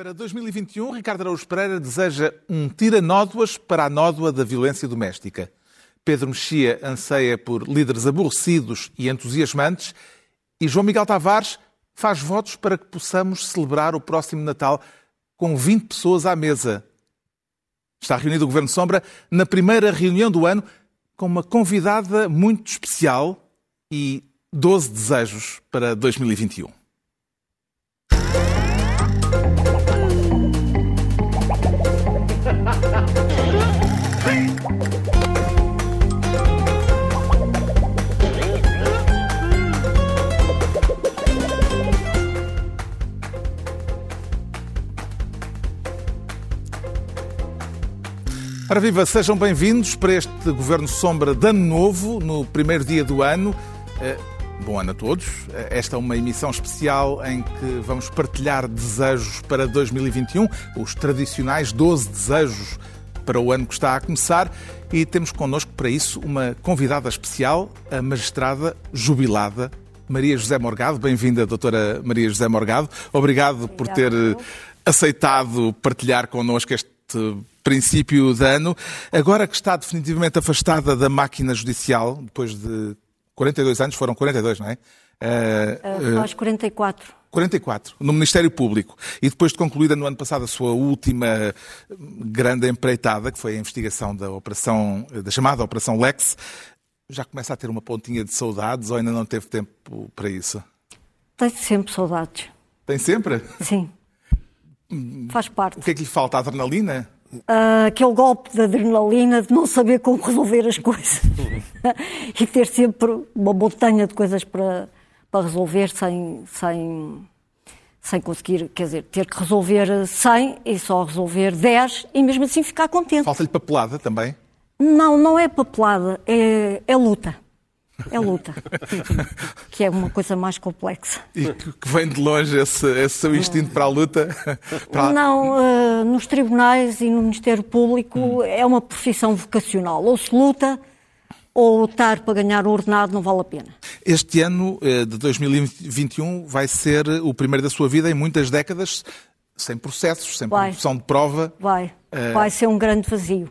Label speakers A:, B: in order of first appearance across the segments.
A: Para 2021, Ricardo Araújo Pereira deseja um tira-nódoas para a nódoa da violência doméstica. Pedro Mexia anseia por líderes aborrecidos e entusiasmantes. E João Miguel Tavares faz votos para que possamos celebrar o próximo Natal com 20 pessoas à mesa. Está reunido o Governo Sombra na primeira reunião do ano com uma convidada muito especial e 12 desejos para 2021. Ora viva, sejam bem-vindos para este Governo Sombra de Ano Novo, no primeiro dia do ano. Eh, bom ano a todos. Eh, esta é uma emissão especial em que vamos partilhar desejos para 2021, os tradicionais 12 desejos para o ano que está a começar. E temos connosco para isso uma convidada especial, a magistrada jubilada Maria José Morgado. Bem-vinda, doutora Maria José Morgado. Obrigado por ter eh, aceitado partilhar connosco este princípio de ano, agora que está definitivamente afastada da máquina judicial, depois de 42 anos, foram 42, não é?
B: Uh, uh, faz 44.
A: 44, no Ministério Público. E depois de concluída no ano passado a sua última grande empreitada, que foi a investigação da operação, da chamada Operação Lex, já começa a ter uma pontinha de saudades ou ainda não teve tempo para isso?
B: Tenho sempre saudades.
A: Tem sempre?
B: Sim. Faz parte.
A: O que é que lhe falta? Adrenalina?
B: Uh, aquele golpe de adrenalina de não saber como resolver as coisas e ter sempre uma montanha de coisas para, para resolver sem, sem, sem conseguir, quer dizer, ter que resolver 100 e só resolver 10 e mesmo assim ficar contente.
A: Falta-lhe papelada também?
B: Não, não é papelada, é, é luta. É luta. que é uma coisa mais complexa.
A: E que vem de longe esse, esse seu instinto para a luta?
B: Para... Não, uh, nos tribunais e no Ministério Público hum. é uma profissão vocacional. Ou se luta, ou lutar para ganhar o ordenado não vale a pena.
A: Este ano eh, de 2021 vai ser o primeiro da sua vida em muitas décadas sem processos, sem produção de prova.
B: Vai. Uh... Vai ser um grande vazio.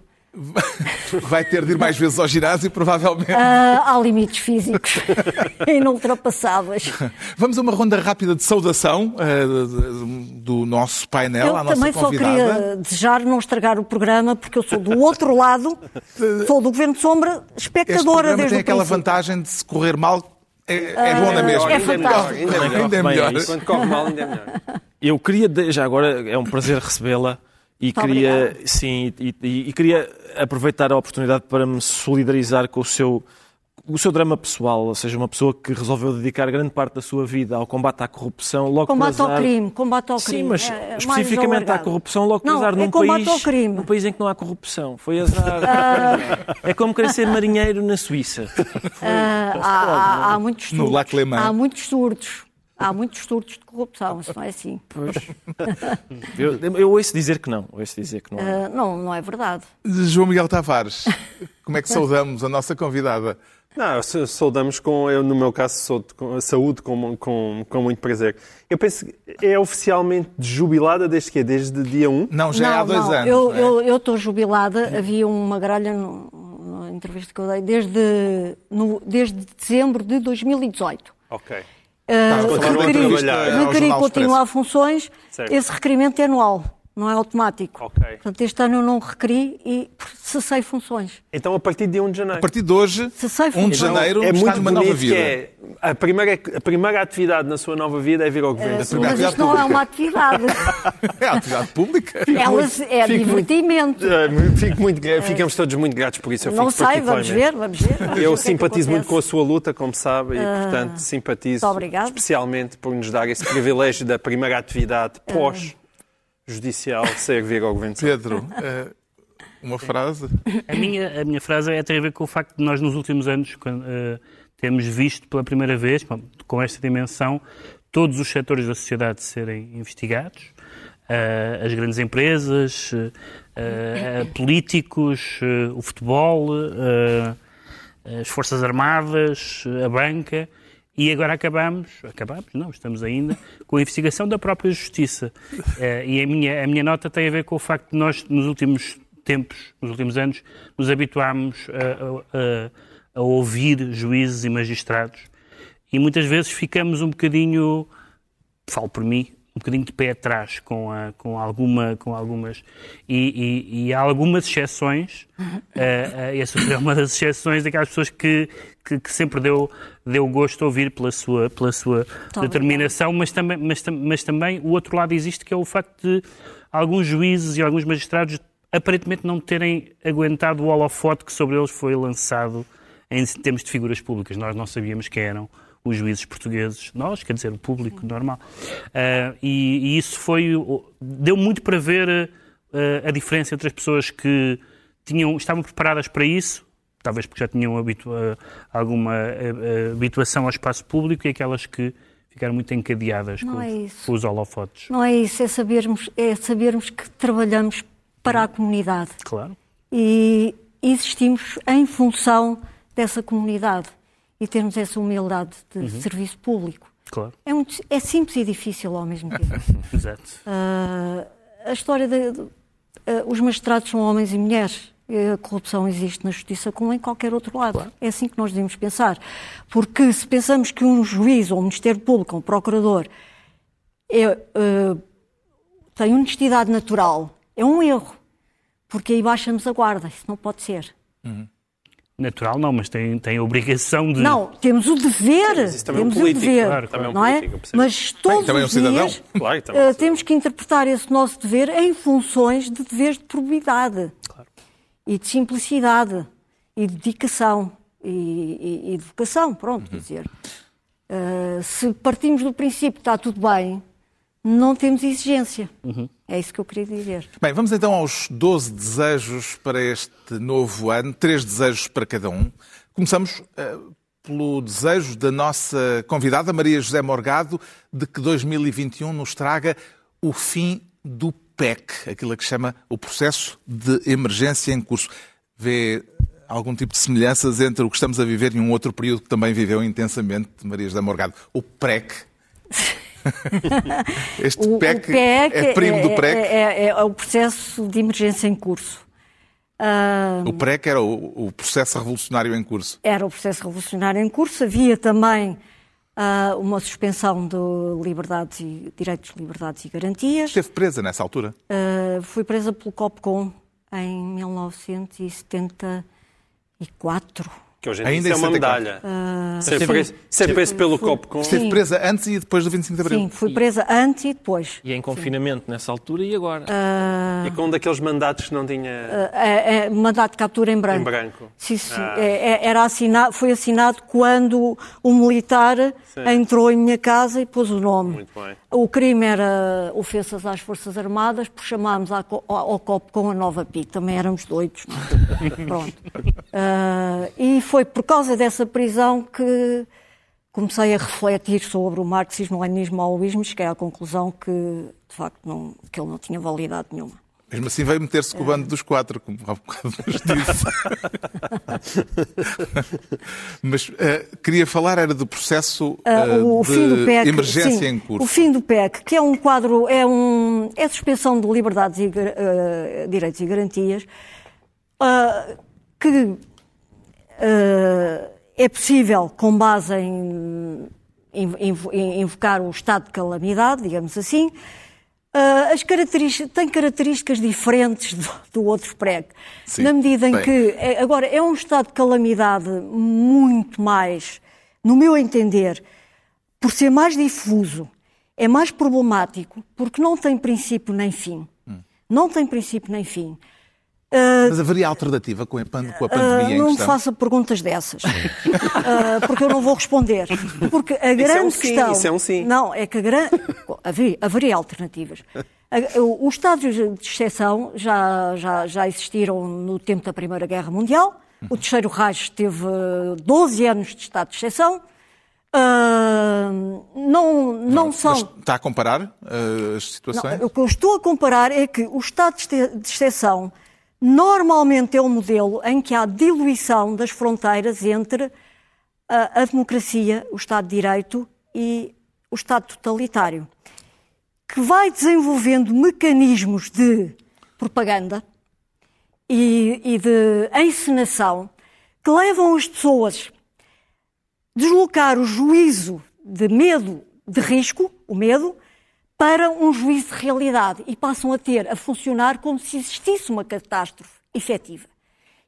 A: Vai ter de ir mais vezes ao ginásio, provavelmente. Uh,
B: há limites físicos inultrapassáveis.
A: Vamos a uma ronda rápida de saudação uh, do nosso painel,
B: eu
A: à nossa
B: convidada. Eu também só queria desejar não estragar o programa, porque eu sou do outro lado, sou do Governo de Sombra, espectadora
A: este
B: desde
A: tem aquela vantagem de se correr mal, é, é bom na mesma.
B: É fantástico.
C: Ainda é melhor. Ainda é melhor. Quando corre mal, ainda é melhor. Eu queria, já agora, é um prazer recebê-la. E
B: Muito
C: queria, sim, e, e, e, queria aproveitar a oportunidade para me solidarizar com o seu, o seu drama pessoal, ou seja, uma pessoa que resolveu dedicar grande parte da sua vida ao combate à corrupção, logo
B: combate
C: por azar...
B: ao crime, combate ao
C: sim,
B: crime.
C: mas
B: é,
C: especificamente à corrupção, logo por
B: não,
C: azar
B: é
C: num país,
B: ao crime.
C: num país em que não há corrupção. Foi azar. Ah. É como querer ser marinheiro na Suíça. Foi,
B: ah, há, há, há, muitos
A: no Lac
B: surtos. Há muitos surtos. Há muitos surtos de corrupção, isso não é assim.
C: Pois. eu, eu ouço dizer que não. Ouço dizer que não.
B: Uh, não, não é verdade.
A: João Miguel Tavares, como é que saudamos a nossa convidada?
D: Não, saudamos com, eu no meu caso, saúde com, com, com muito prazer. Eu penso que é oficialmente jubilada desde que Desde dia 1?
A: Não, já
B: não,
A: é há dois
B: não.
A: anos.
B: Eu
A: é?
B: eu estou jubilada, havia uma gralha no, na entrevista que eu dei desde, no, desde dezembro de 2018.
D: Ok.
B: Uh, requeri, requeri continuar funções,
D: certo.
B: esse requerimento é anual, não é automático.
D: Okay.
B: Portanto, este ano eu não requeri e cessei funções.
D: Então, a partir de 1 de janeiro?
A: A partir de hoje,
B: cessei
A: 1 de janeiro,
D: é
A: está
D: muito
A: numa nova vida.
D: É, a, primeira, a primeira atividade na sua nova vida é vir ao governo.
B: Uh, mas isto não é uma atividade.
A: é a atividade pública.
B: Elas, é
D: fico
B: divertimento.
D: Muito, fico muito, ficamos todos muito gratos por isso. Eu
B: não
D: fico
B: sei, vamos ver, vamos ver. Vamos
D: eu
B: ver
D: simpatizo
B: é
D: muito com a sua luta, como sabe, e
B: Uh,
D: portanto simpatizo especialmente por nos dar esse privilégio da primeira atividade pós-judicial ser vir ao governo.
A: Pedro, uh, uma frase?
E: A minha, a minha frase é, tem a ver com o facto de nós nos últimos anos quando, uh, temos visto pela primeira vez, com esta dimensão, todos os setores da sociedade serem investigados, uh, as grandes empresas, políticos, o futebol, as Forças Armadas, a banca, E agora acabamos, acabamos, não, estamos ainda com a investigação da própria Justiça. Uh, e a minha, a minha nota tem a ver com o facto de nós, nos últimos tempos, nos últimos anos, nos habituámos a, a, a ouvir juízes e magistrados e muitas vezes ficamos um bocadinho, falo por mim, um bocadinho de pé atrás com, a, com, alguma, com algumas. E, e, e há algumas exceções, uh, essa foi uma das exceções daquelas pessoas que, que, que, sempre deu, deu gosto a ouvir pela sua, pela sua determinação, mas também, mas, mas também o outro lado existe, que é o facto de alguns juízes e alguns magistrados aparentemente não terem aguentado o holofote que sobre eles foi lançado em termos de figuras públicas. Nós não sabíamos quem eram os juízes portugueses, nós, quer dizer, o público normal. Uh, e, e, isso foi. deu muito para ver uh, a diferença entre as pessoas que tinham, estavam preparadas para isso, talvez porque já tinham habitua, alguma uh, habituação ao espaço público, e aquelas que ficaram muito encadeadas com, é com, os holofotes.
B: Não é isso, é sabermos, é sabermos que trabalhamos para a comunidade.
E: Claro.
B: E existimos em função dessa comunidade e termos essa humildade de uhum. serviço público.
E: Claro.
B: É, muito, é simples e difícil ao mesmo tempo.
E: Exato.
B: Uh, a história de, de uh, os magistrados são homens e mulheres. A corrupção existe na justiça como em qualquer outro lado. Claro. É assim que nós devemos pensar. Porque se pensamos que um juiz, ou um Ministério Público, ou um procurador, é, uh, tem honestidade natural, é um erro. Porque aí baixamos a guarda. Isso não pode ser.
E: Uhum. Natural não, mas tem, tem a obrigação de...
B: Não, temos o dever, Sim, temos é um o dever, claro, claro. não é? Mas todos Bem, os um dias claro, uh, temos que interpretar esse nosso dever em funções de deveres de probidade claro. e de simplicidade e de dedicação e, e, e de vocação, pronto, uhum. quer dizer. Uh, se partimos do princípio que está tudo bem, não temos exigência. Uhum. É isso que eu queria dizer.
A: Bem, vamos então aos 12 desejos para este novo ano, três desejos para cada um. Começamos uh, pelo desejo da nossa convidada, Maria José Morgado, de que 2021 nos traga o fim do PEC, aquilo que chama o processo de emergência em curso. Vê algum tipo de semelhanças entre o que estamos a viver e um outro período que também viveu intensamente Maria José Morgado, o PREC? este o, PEC, o PEC é primo do PREC?
B: É, é, é, o processo de emergência em curso.
A: Uh, o PREC era o, o, processo revolucionário em curso?
B: Era o processo revolucionário em curso. Havia também uh, uma suspensão de liberdades e direitos, liberdades e garantias.
A: Esteve presa nessa altura?
B: Uh, fui presa pelo COPCOM em 1974.
D: Que hoje em Ainda dia é uma medalha. Uh, ser, preso, ser preso pelo fui, copo com...
A: Esteve presa antes e depois do 25 de Abril.
B: Sim, fui presa antes e depois.
C: E em confinamento Sim. nessa altura e agora?
D: Uh, e com um daqueles mandatos que não tinha... Uh,
B: é, é, mandato de captura em branco.
D: Em branco.
B: Sim, sim. Ah. É, é era assinado, foi assinado quando o militar sim. entrou em minha casa e pôs o nome.
D: Muito bem.
B: O crime era ofensas às Forças Armadas, por chamarmos ao copo com a nova PIC. Também éramos doidos. É? Pronto. Uh, e foi por causa dessa prisão que comecei a refletir sobre o marxismo-leninismo maoísmo e cheguei à conclusão que, de facto, não, que ele não tinha validade nenhuma.
A: Mesmo assim veio meter-se com o bando dos quatro, como há bocado nos disse. Mas uh, queria falar era do processo uh, uh, de PEC, emergência
B: sim,
A: em curso.
B: O fim do PEC, que é um quadro, é, um, é suspensão de liberdades e direitos e garantias, que é possível com base em, invocar o estado de calamidade, digamos assim, Uh, as características, tem características diferentes do, do outro prego. Sim. Na medida em Bem. que, é, agora, é um estado de calamidade muito mais, no meu entender, por ser mais difuso, é mais problemático, porque não tem princípio nem fim. Hum. Não tem princípio nem fim.
A: Uh, Mas haveria alternativa com a, pandemia uh,
B: Não me faça perguntas dessas, uh, porque eu não vou responder. Porque a grande isso é um questão... Sim,
D: isso é um sim.
B: Não, é que a grande... haveria, haveria alternativas. Os estados de exceção já, já, já existiram no tempo da Primeira Guerra Mundial. O Terceiro Reich teve 12 anos de estado de exceção. Uh, não, não, não, são.
A: está a comparar uh, as situações?
B: Não, o que eu estou a comparar é que o estado de exceção normalmente é um modelo em que há diluição das fronteiras entre a, a democracia, o Estado de Direito e o Estado totalitário, que vai desenvolvendo mecanismos de propaganda e, e de encenação que levam as pessoas a deslocar o juízo de medo, de risco, o medo, para um juízo de realidade e passam a ter, a funcionar como se existisse uma catástrofe efetiva.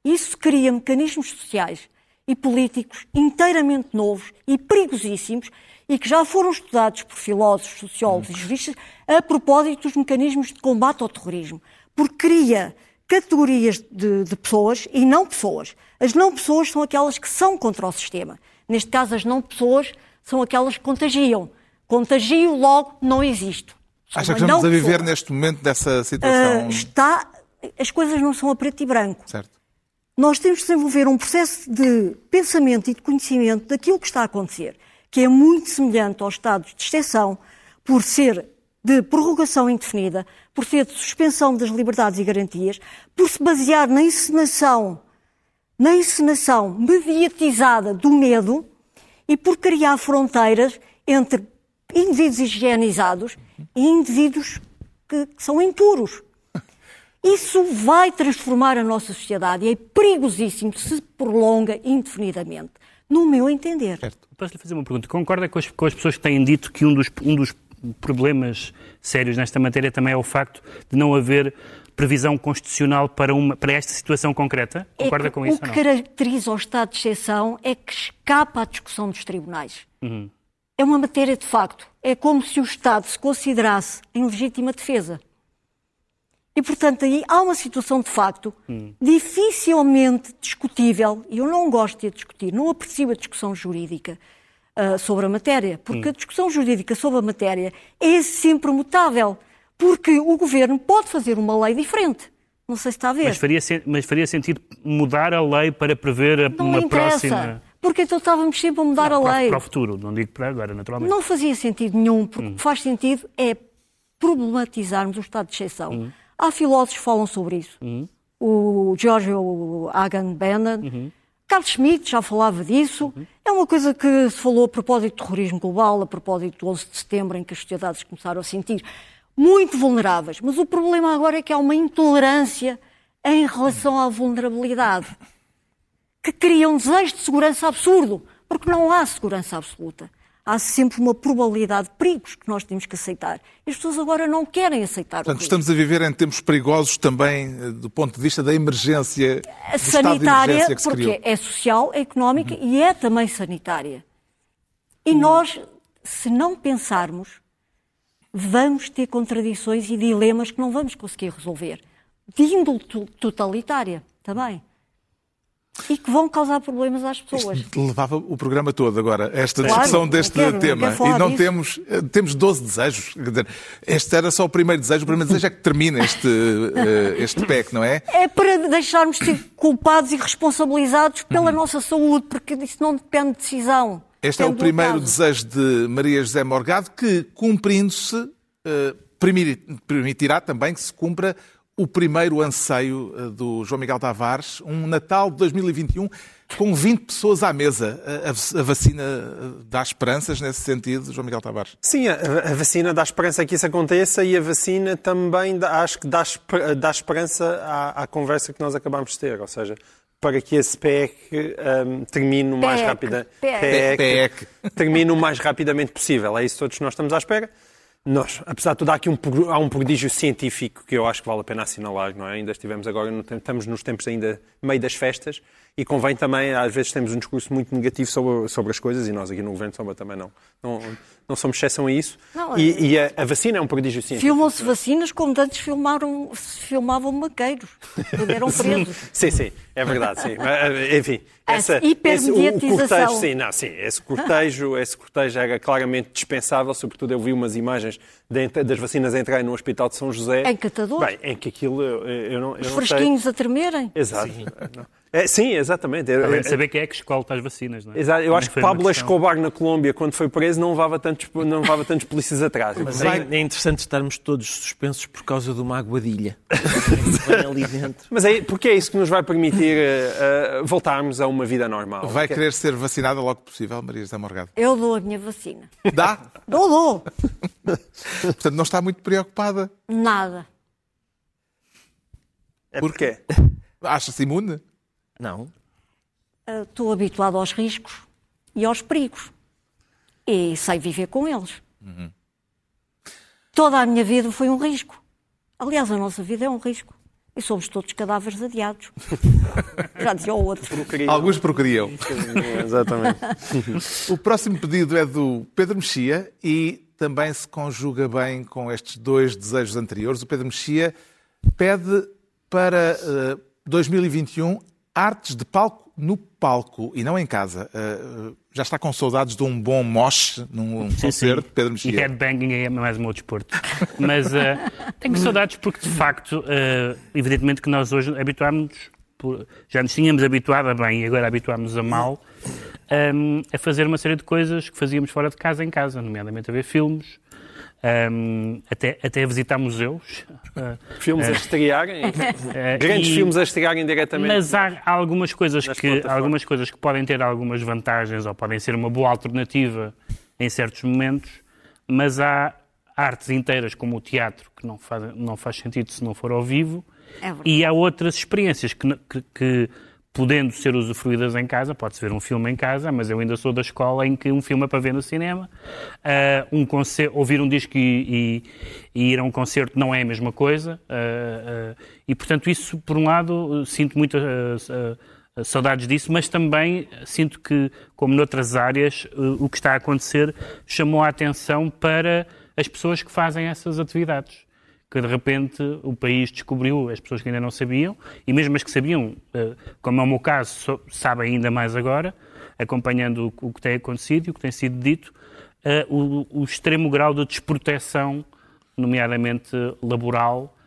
B: Isso cria mecanismos sociais e políticos inteiramente novos e perigosíssimos e que já foram estudados por filósofos, sociólogos e juristas a propósito dos mecanismos de combate ao terrorismo, porque cria categorias de, de, pessoas e não pessoas. As não pessoas são aquelas que são contra o sistema. Neste caso, as não pessoas são aquelas que contagiam. Contagio, logo, não existo.
A: Sou Acha que estamos a viver pessoa. neste momento dessa situação?
B: Uh, está, as coisas não são a preto e branco.
A: Certo.
B: Nós temos de desenvolver um processo de pensamento e de conhecimento daquilo que está a acontecer, que é muito semelhante aos estados de exceção, por ser de prorrogação indefinida, por ser de suspensão das liberdades e garantias, por se basear na encenação, na encenação mediatizada do medo e por criar fronteiras entre indivíduos higienizados e indivíduos que, que são impuros. Isso vai transformar a nossa sociedade e é perigosíssimo se prolonga indefinidamente, no meu entender.
E: Posso lhe fazer uma pergunta? Concorda com as, com as pessoas que têm dito que um dos, um dos problemas sérios nesta matéria também é o facto de não haver previsão constitucional para, uma, para esta situação concreta? Concorda
B: é
E: com isso?
B: O que caracteriza o estado de exceção é que escapa à discussão dos tribunais. Uhum. É uma matéria de facto. É como se o Estado se considerasse em legítima defesa. E, portanto, aí há uma situação de facto hum. dificilmente discutível, e eu não gosto de discutir, não aprecio a discussão jurídica, uh, sobre a matéria, porque hum. a discussão jurídica sobre a matéria é sempre mutável, porque o governo pode fazer uma lei diferente. Não sei se está a ver.
E: Mas faria, mas faria sentido mudar a lei para prever a,
B: não
E: uma próxima.
B: Porque então estávamos sempre a mudar
E: não,
B: a lei.
E: Para o futuro, não digo para agora, naturalmente.
B: Não fazia sentido nenhum, porque hum. o que faz sentido é problematizarmos o estado de exceção. Hum. Há filósofos que falam sobre isso. Hum. O Giorgio Agamben, uhum. Carlos Schmitt já falava disso. Uhum. É uma coisa que se falou a propósito do terrorismo global, a propósito do 11 de setembro, em que as sociedades começaram a sentir muito vulneráveis. Mas o problema agora é que há uma intolerância em relação à vulnerabilidade, que cria um desejo de segurança absurdo, porque não há segurança absoluta há sempre uma probabilidade de perigos que nós temos que aceitar. E as pessoas agora não querem aceitar
A: Portanto, estamos a viver em tempos perigosos também eh, do ponto de vista da emergência
B: sanitária, que porque criou. é social, é económica uhum. e é também sanitária. E uhum. nós, se não pensarmos, vamos ter contradições e dilemas que não vamos conseguir resolver. De índole totalitária também e que vão causar problemas às pessoas.
A: Isto levava o programa todo agora, esta claro, discussão deste quero, tema. E não temos, eh, temos 12 desejos. Este era só o primeiro desejo. O primeiro desejo é que termine este, eh, este PEC, não é?
B: É para deixarmos de ser culpados e responsabilizados pela uhum. nossa saúde, porque isso não depende de decisão.
A: Este é o primeiro desejo de Maria José Morgado, que, cumprindo-se, eh, permitirá também que se cumpra o primeiro anseio eh, do João Miguel Tavares, um Natal de 2021 com 20 pessoas à mesa. A, vacina eh, dá esperanças nesse sentido, João Miguel Tavares?
D: Sim, a, vacina dá esperança que isso aconteça e a vacina também dá, acho que dá, dá esperança à, à, conversa que nós acabamos de ter, ou seja, para que esse PEC um, termine o mais rápido,
B: PEC.
D: PEC, termine o mais rapidamente possível. É isso que todos nós estamos à espera. Nós, apesar de tudo, há aqui um, há um prodígio científico que eu acho que vale a pena assinalar, não é? Ainda estivemos agora, estamos nos tempos ainda meio das festas e convém também, às vezes temos um discurso muito negativo sobre, sobre as coisas e nós aqui no Governo de Sombra também não, não, não somos exceção a isso. Não, e, é... e a, a, vacina é um prodígio científico.
B: Filmam-se vacinas como antes filmaram, filmavam maqueiros, eram presos.
D: sim, sim, é verdade, sim. Eh, enfim,
B: essa, esse, o, o
D: cortejo, sim, não, sim, esse cortejo, esse cortejo era claramente dispensável, sobretudo eu vi umas imagens de, das vacinas a entrarem no Hospital de São José.
B: Em catador?
D: Bem, em que aquilo eu, eu não... Eu
B: Os fresquinhos
D: sei.
B: a tremerem?
D: Exato. É, sim, exatamente. É-
E: Além
D: é-
E: de saber quem é que escolta as vacinas, não é?
D: Exato. Eu
E: Também
D: acho que Pablo. Escobar na Colômbia, quando foi preso, não levava tantos, não levava tantos polícias atrás.
C: Mas é, é interessante estarmos todos suspensos por causa de uma aguadilha. Vem ali dentro.
D: Mas é, porque é isso que nos vai permitir eh, voltarmos a uma vida normal.
A: Vai
D: Que-
A: querer ser vacinada logo que possível, Maria José Morgado?
B: Eu dou a minha vacina.
A: Dá?
B: Dou, dou.
A: Portanto, não está muito preocupada.
B: Nada.
D: É porque
A: Acha-se imune?
C: Não.
B: Uh, Estou habituado aos riscos e aos perigos. E sei viver com eles. Toda a minha vida foi um risco. Aliás, a nossa vida é um risco. E somos todos cadáveres adiados. Já dizia o outro.
A: Alguns procriam.
D: Exatamente.
A: O próximo pedido é do Pedro Mexia e também se conjuga bem com estes dois desejos anteriores. O Pedro Mexia pede para eh, 2021 artes de palco no palco e não em casa. Eh, já está com saudades de um bom mosh num concerto, Pedro
E: E
A: Mexia?
E: headbanging é mais o meu desporto. Mas eh, tenho saudades porque, de facto, eh, evidentemente que nós hoje habituámos, por- já nos tínhamos habituado a bem e agora habituámos a mal, ehm, a fazer uma série de coisas que fazíamos fora de casa em casa, nomeadamente a ver filmes, ehm, até, até a visitar museus. eh,
D: Filmes a estrearem.
E: eh,
D: Grandes
E: e-
D: filmes a estrearem diretamente.
E: Mas há algumas coisas, que, algumas coisas que podem ter algumas vantagens ou podem ser uma boa alternativa em certos momentos, mas há artes inteiras como o teatro que não faz, não faz sentido se não for ao vivo
B: É
E: e há outras experiências que, que- que, podendo ser usufruídas em casa, pode-se ver um filme em casa, mas eu ainda sou da escola em que um filme é para ver no cinema, ah, um concerto, ouvir um disco e, e- e ir a um concerto não é a mesma coisa, ah, ah, e portanto isso, por um lado, sinto muito saudades disso, mas também sinto que, como noutras áreas, o que está a acontecer chamou a atenção para as pessoas que fazem essas atividades que de repente o país descobriu, as pessoas que ainda não sabiam, e mesmo as que sabiam, eh, como é o meu caso, so- sabem ainda mais agora, acompanhando o- que tem acontecido e o que tem sido dito, eh, o, extremo grau de desproteção, nomeadamente laboral,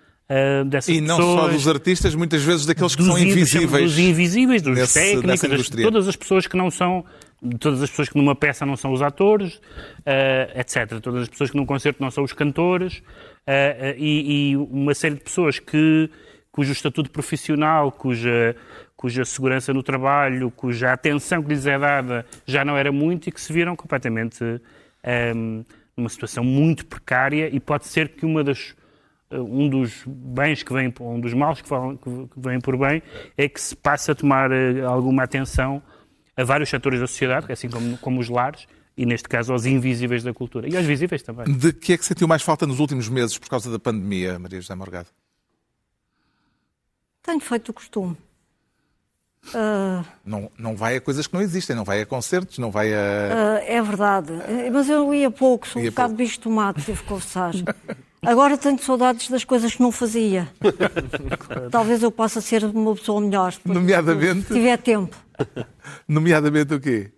E: dessas
A: E não
E: pessoas.
A: só dos artistas, muitas vezes daqueles que são
E: in-
A: invisíveis.
E: Dos invisíveis, dos
A: nesse-
E: técnicos, das- todas as pessoas que não são, todas as pessoas que numa peça não são os atores, eh, etc. Todas as pessoas que num concerto não são os cantores, eh, eh, e, e uma série de pessoas que, cujo estatuto profissional, cuja, cuja segurança no trabalho, cuja atenção que lhes é dada já não era muito e que se viram completamente ehm, numa situação muito precária e pode ser que uma das Uh, um dos bens que vem, um dos males que, vêm por bem, é que se passa a tomar uh, alguma atenção a vários setores da sociedade, assim como, como os lares, e neste caso aos invisíveis da cultura. E aos visíveis também.
A: De que é que sentiu mais falta nos últimos meses por causa da pandemia, Maria José Morgado?
B: Tenho feito o costume. Ah,
A: Não, não vai a coisas que não existem, não vai a concertos, não vai a.
B: ah, é verdade. Mas eu ia pouco, sou um
A: Ia
B: bocado
A: pouco.
B: bicho de tomate, devo confessar. Agora tenho saudades das coisas que não fazia. Talvez eu possa ser uma pessoa melhor. se
A: Nomeadamente?
B: tiver tempo.
A: Nomeadamente o quê?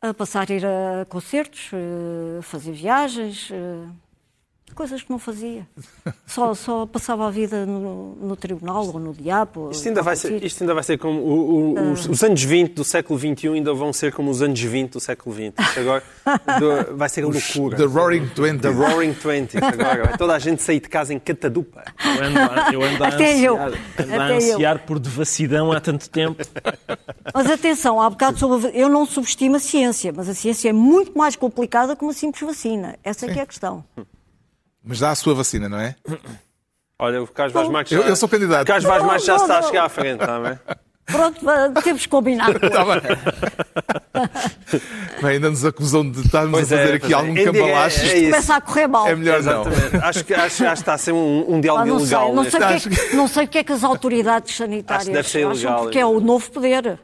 B: A passar a ir a concertos, eh, fazer viagens, eh, coisas que não fazia. Só, só passava a vida no, no tribunal ou no diabo.
D: Isto ainda, vai ser, isto ainda vai ser como o- o- os, os anos 20 do século XXI ainda vão ser como os anos 20 do século XX. Isto agora do- vai ser a loucura.
A: The Roaring Twenties.
D: The Roaring Twenties. Agora vai toda a gente sair de casa em catadupa.
C: Eu ando, a- eu ando a
B: Até eu.
C: ansiar, ando a ansiar por devassidão há tanto tempo.
B: Mas atenção, há bocado sobre, eu não subestimo a ciência, mas a ciência é muito mais complicada que uma simples vacina. Essa é que é a questão.
A: Mas dá a sua vacina, não é?
D: Olha, o Carlos Vaz Marques já,
A: Eu- eu sou candidato.
D: O Carlos Vaz
B: Não,
D: Marques já
B: não,
D: está a
B: não.
D: chegar à frente, está bem?
B: Pronto, temos que combinar.
A: Está bem. Bem, ainda nos acusam de estarmos
D: Pois
A: a
D: é,
A: fazer
D: pois
A: aqui
D: é.
A: algum cambalacho.
D: é isso.
B: Começa a correr mal.
A: É melhor não.
D: Exatamente. Acho que, acho, acho que está a ser um, um diálogo
B: Ah, não, sei,
D: ilegal.
B: não,
D: neste
B: sei o que é que, não sei o que é que as autoridades sanitárias
D: Acho que deve ser
B: acham,
D: ilegal,
B: porque é o novo poder.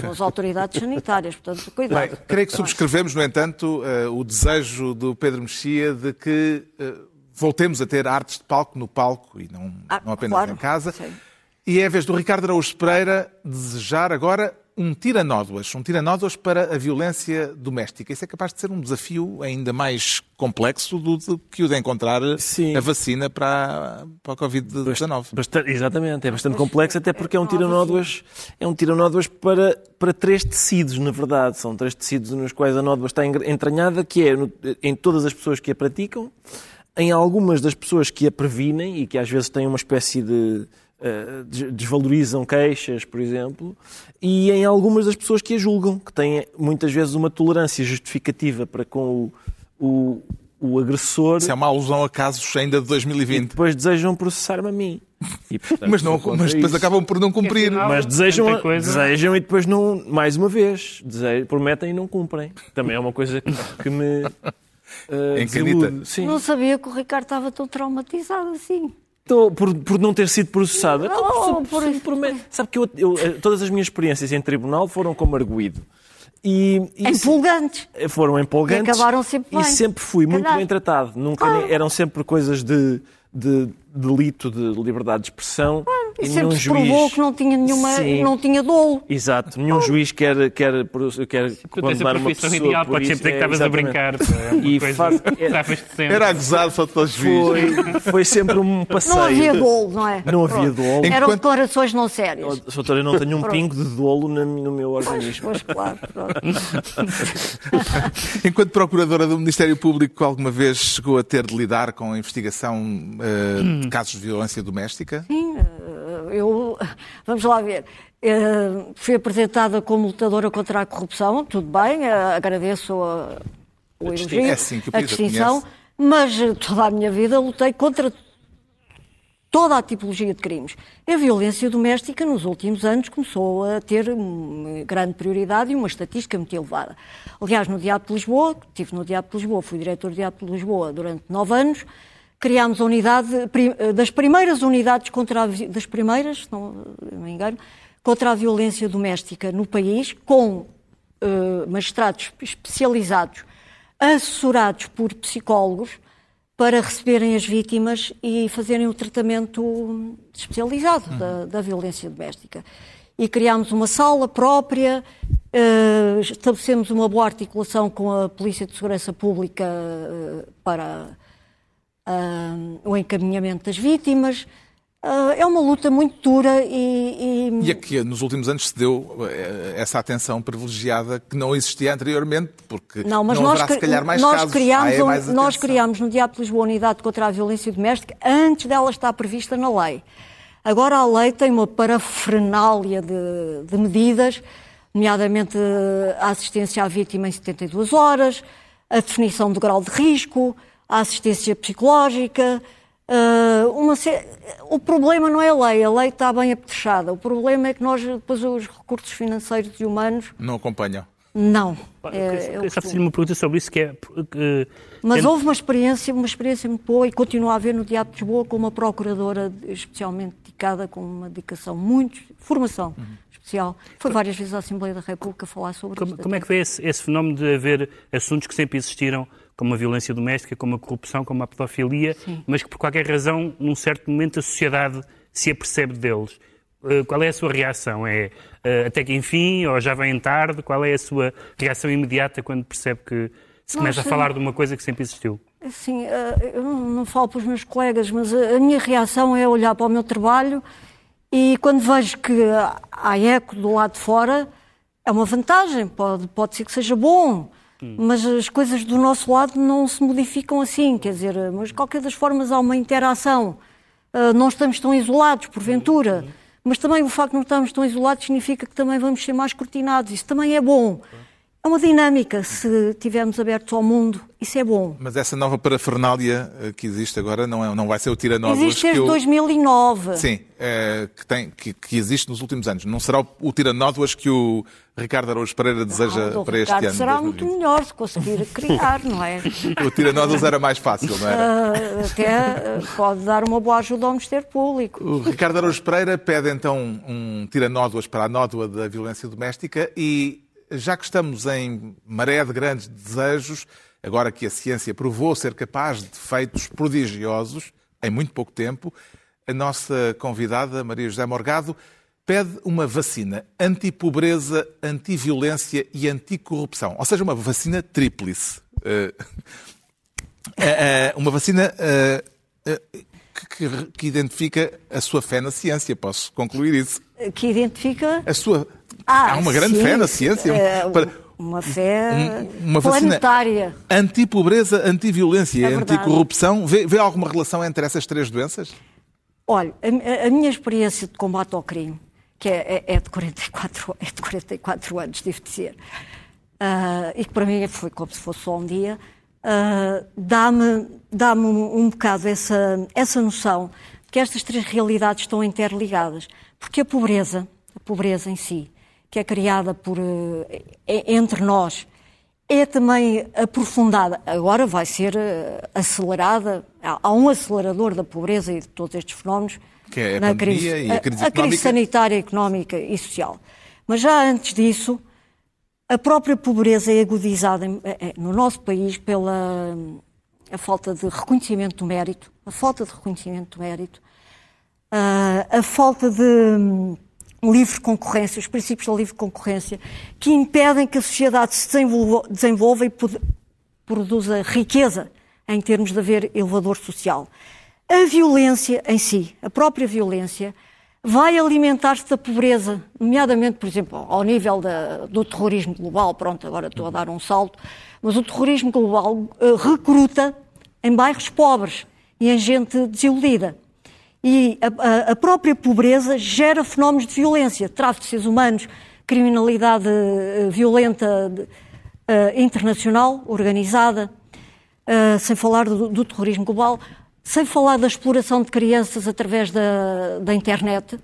B: São as autoridades sanitárias, portanto, cuidado.
A: Bem, creio que subscrevemos, no entanto, eh, o desejo do Pedro Mexia de que eh, voltemos a ter artes de palco no palco e não,
B: Ah,
A: não apenas
B: claro,
A: em casa.
B: sim.
A: E é a vez do Ricardo Araújo Pereira desejar agora um tiranódoas, um tiranódoas para a violência doméstica. Isso é capaz de ser um desafio ainda mais complexo do, que o de encontrar
C: Sim.
A: a vacina para, para a Covid-19.
C: Bastante- exatamente, é bastante complexo, até porque é um tiranódoas, é um tiranódoas para, para três tecidos, na verdade. São três tecidos nos quais a nódoa está entranhada, que é no- em todas as pessoas que a praticam, em algumas das pessoas que a previnem e que às vezes têm uma espécie de. Eh, des- desvalorizam queixas, por exemplo, e em algumas das pessoas que a julgam, que têm muitas vezes uma tolerância justificativa para com o, o, o agressor
A: Isso é uma alusão a casos ainda de
C: e
A: 2020.
C: depois desejam processar-me a mim. E, portanto,
A: Mas, não, mas depois
C: isso.
A: acabam por não cumprir.
E: sinal.
C: Mas desejam, desejam e depois não, mais uma vez, desejam, prometem e não cumprem. Também é uma coisa que, que me uh.
B: Não sabia que o Ricardo estava tão traumatizado assim.
C: Por, por não ter sido processado. Então,
B: Não,
C: se-
B: por
C: se
B: isso.
C: promete- Sabe que eu, eu- eh, todas as minhas experiências em tribunal foram como arguído. E, e
B: Empolgantes.
C: se- foram empolgantes.
B: E acabaram sempre
C: E
B: bem.
C: sempre fui muito bem tratado. Nunca,
B: Ah.
C: Eram sempre coisas de, de delito de liberdade de expressão.
B: E
C: nenhum
B: sempre se provou
C: juiz-
B: que não tinha nenhuma,
C: Sim.
B: não tinha dolo.
C: Exato, nenhum juiz quer, quer, quer
E: Tu tens a
C: condenar uma
E: profissão
C: pessoa
E: ideal,
C: por
E: podes
C: isso.
E: sempre dizer que
C: É,
E: estavas a brincar. É
C: E
E: coisa
C: faz-
E: que sempre.
A: Era a gozar só para os juízes.
C: Foi, foi sempre um passeio.
B: Não havia dolo, não é?
C: Não havia dolo.
A: Em-
B: Eram
A: Enquanto-
B: declarações não sérias.
C: Oh, Doutora, eu não tenho um pingo de dolo no meu organismo.
B: Pois, claro. pronto.
A: Enquanto procuradora do Ministério Público, alguma vez chegou a ter de lidar com a investigação eh, de casos de violência doméstica?
B: Sim, eh, eu, vamos lá ver. Eh, Fui apresentada como lutadora contra a corrupção, tudo bem, eh, agradeço a, o elogio,
A: É assim
B: a
A: a
B: distinção, mas toda a minha vida lutei contra toda a tipologia de crimes. A violência doméstica, nos últimos anos, começou a ter uma grande prioridade e uma estatística muito elevada. Aliás, no Diabo de Lisboa, estive no Diabo de Lisboa, fui diretor do Diabo de Lisboa durante nove anos, criámos a unidade, pri- das primeiras unidades contra a, das primeiras, se não me engano, contra a violência doméstica no país, com eh, magistrados especializados, assessorados por psicólogos, para receberem as vítimas e fazerem o tratamento especializado da, da violência doméstica. E criámos uma sala própria, eh, estabelecemos uma boa articulação com a Polícia de Segurança Pública eh, para ah, o encaminhamento das vítimas. Ah, é uma luta muito dura e, e-
A: E a que nos últimos anos se deu eh, essa atenção privilegiada que não existia anteriormente, porque
B: Não, mas
A: não
B: nós,
A: haverá se calhar mais
B: nós,
A: casos.
B: criámos,
A: é
B: um-
A: mais
B: nós criámos no Diabo de Lisboa a unidade contra a violência doméstica antes dela estar prevista na lei. Agora a lei tem uma parafernália de, de medidas, nomeadamente eh, a assistência à vítima em 72 horas, a definição do grau de risco, a assistência psicológica. eh, uma sé- O problema não é a lei, a lei está bem apetrechada. O problema é que nós, depois, os recursos financeiros e humanos,
A: Não acompanham.
B: não.
E: Eu
B: É-
E: queria-
B: é
E: só
B: costume.
E: fazer uma pergunta sobre isso, que é... que-
B: Mas
E: tendo-
B: houve uma experiência, uma experiência muito boa e continua a haver no Diabo de Lisboa com uma procuradora especialmente dedicada, com uma dedicação muito, formação especial. Foi várias vezes à Assembleia da República falar sobre
E: Como,
B: isto.
E: como é que foi esse, esse fenómeno de haver assuntos que sempre existiram, como a violência doméstica, como a corrupção, como a pedofilia, mas que por qualquer razão, num certo momento, a sociedade se apercebe deles? Eh, Qual é a sua reação? É eh, até que enfim, ou já vem tarde? Qual é a sua reação imediata quando percebe que se
B: Nós,
E: começa a falar de uma coisa que sempre existiu?
B: Assim, eh, eu não falo para os meus colegas, mas a a minha reação é olhar para o meu trabalho e quando vejo que há eco do lado de fora, é uma vantagem, pode, pode ser que seja bom, mas as coisas do nosso lado não se modificam assim, quer dizer, mas de qualquer das formas há uma interação. Eh, Não estamos tão isolados, porventura, mas também o facto de não estarmos tão isolados significa que também vamos ser mais cortinados, isso também é bom. É uma dinâmica, se estivermos abertos ao mundo, isso é bom.
A: Mas essa nova parafernália eh, que existe agora não, é, não vai ser o tiranódoas
B: Existe desde
A: eu...
B: 2009.
A: Sim, eh, que, tem, que, que existe nos últimos anos. Não será o, o tiranódoas que o Ricardo Araújo Pereira deseja
B: Ah, o
A: para este
B: Ricardo
A: ano.
B: será
A: 2020?
B: muito melhor se conseguir criar, não é?
A: O tiranódoas era mais fácil, não era?
B: Ah, Até ah, pode dar uma boa ajuda ao Ministério Público.
A: O Ricardo Araújo Pereira pede então um tiranódoas para a nódoa da violência doméstica e já que estamos em maré de grandes desejos, agora que a ciência provou ser capaz de feitos prodigiosos em muito pouco tempo, a nossa convidada, Maria José Morgado, pede uma vacina anti-pobreza, anti-violência e anti-corrupção. Ou seja, uma vacina tríplice. Uh, uh, uma vacina que, que, identifica a sua fé na ciência. Posso concluir isso?
B: Que identifica.
A: A sua. Ah, Há uma grande sim, fé na ciência.
B: para... Uma fé um, uma planetária.
A: Anti-pobreza, anti-violência é anti-corrupção. Vê, vê alguma relação entre essas três doenças?
B: Olha, a, a, minha experiência de combate ao crime, que é, é, é, de, 44, é de 44 anos, devo dizer, uh, e que para mim foi como se fosse só um dia, uh, dá-me dá um, um bocado essa, essa noção de que estas três realidades estão interligadas. Porque a pobreza, a pobreza em si, que é criada por, uh, entre nós, é também aprofundada. Agora vai ser uh, acelerada. Há um acelerador da pobreza e de todos estes fenómenos.
A: Que é a na crise, e a crise, a,
B: a crise sanitária, económica e social. Mas já antes disso, a própria pobreza é agudizada no nosso país pela a falta de reconhecimento do mérito, a falta de reconhecimento do mérito, a falta de livre concorrência, os princípios da livre concorrência, que impedem que a sociedade se desenvolva, desenvolva e produza riqueza em termos de haver elevador social. A violência em si, a própria violência, vai alimentar-se da pobreza, nomeadamente, por exemplo, ao nível da, do terrorismo global. Pronto, agora estou a dar um salto, mas o terrorismo global uh, recruta em bairros pobres e em gente desiludida. E a, a, própria pobreza gera fenómenos de violência, tráfico de seres humanos, criminalidade uh, violenta uh, internacional, organizada, sem falar do, do terrorismo global sem falar da exploração de crianças através da, da internet,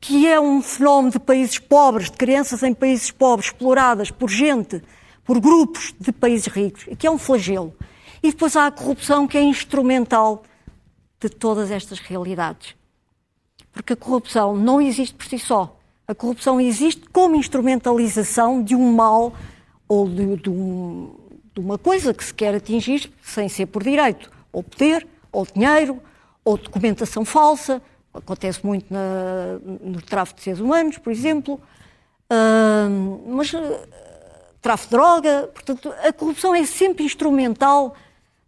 B: que é um fenómeno de países pobres, de crianças em países pobres, exploradas por gente, por grupos de países ricos, e que é um flagelo. E depois há a corrupção, que é instrumental de todas estas realidades. Porque a corrupção não existe por si só. A corrupção existe como instrumentalização de um mal ou de, de, um, de uma coisa que se quer atingir sem ser por direito, ou poder, ou dinheiro, ou documentação falsa, acontece muito na, no tráfico de seres humanos, por exemplo, uh, mas uh, tráfico de droga, portanto, a corrupção é sempre instrumental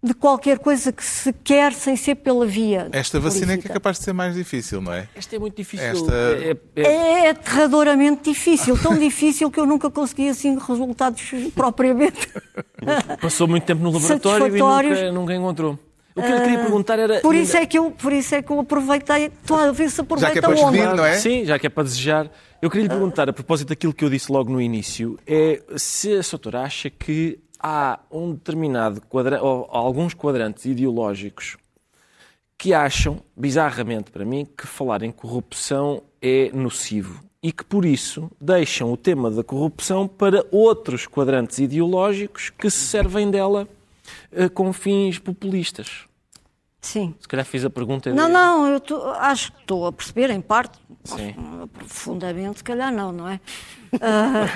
B: de qualquer coisa que se quer sem ser pela via.
A: Esta vacina é que é capaz de ser mais difícil, não é?
C: Esta é muito difícil.
A: Esta...
B: É, é... é aterradoramente difícil, tão difícil que eu nunca consegui assim resultados propriamente.
C: Passou muito tempo no laboratório e nunca, nunca encontrou. O que eu queria perguntar era.
B: Por isso, é que eu, por isso é que eu aproveitei. Estou a ver se aproveita já que é para
A: despedir, não é?
C: Sim, já que é para desejar. Eu queria lhe perguntar, a propósito daquilo que eu disse logo no início, é se a doutora acha que há um determinado quadrante, ou alguns quadrantes ideológicos que acham, bizarramente para mim, que falar em corrupção é nocivo e que, por isso, deixam o tema da corrupção para outros quadrantes ideológicos que se servem dela uh, com fins populistas.
B: Sim.
C: Se calhar fiz a pergunta.
B: Não, não, eu tô, acho que estou a perceber, em parte. Sim. Profundamente, se calhar não, não é? Uh...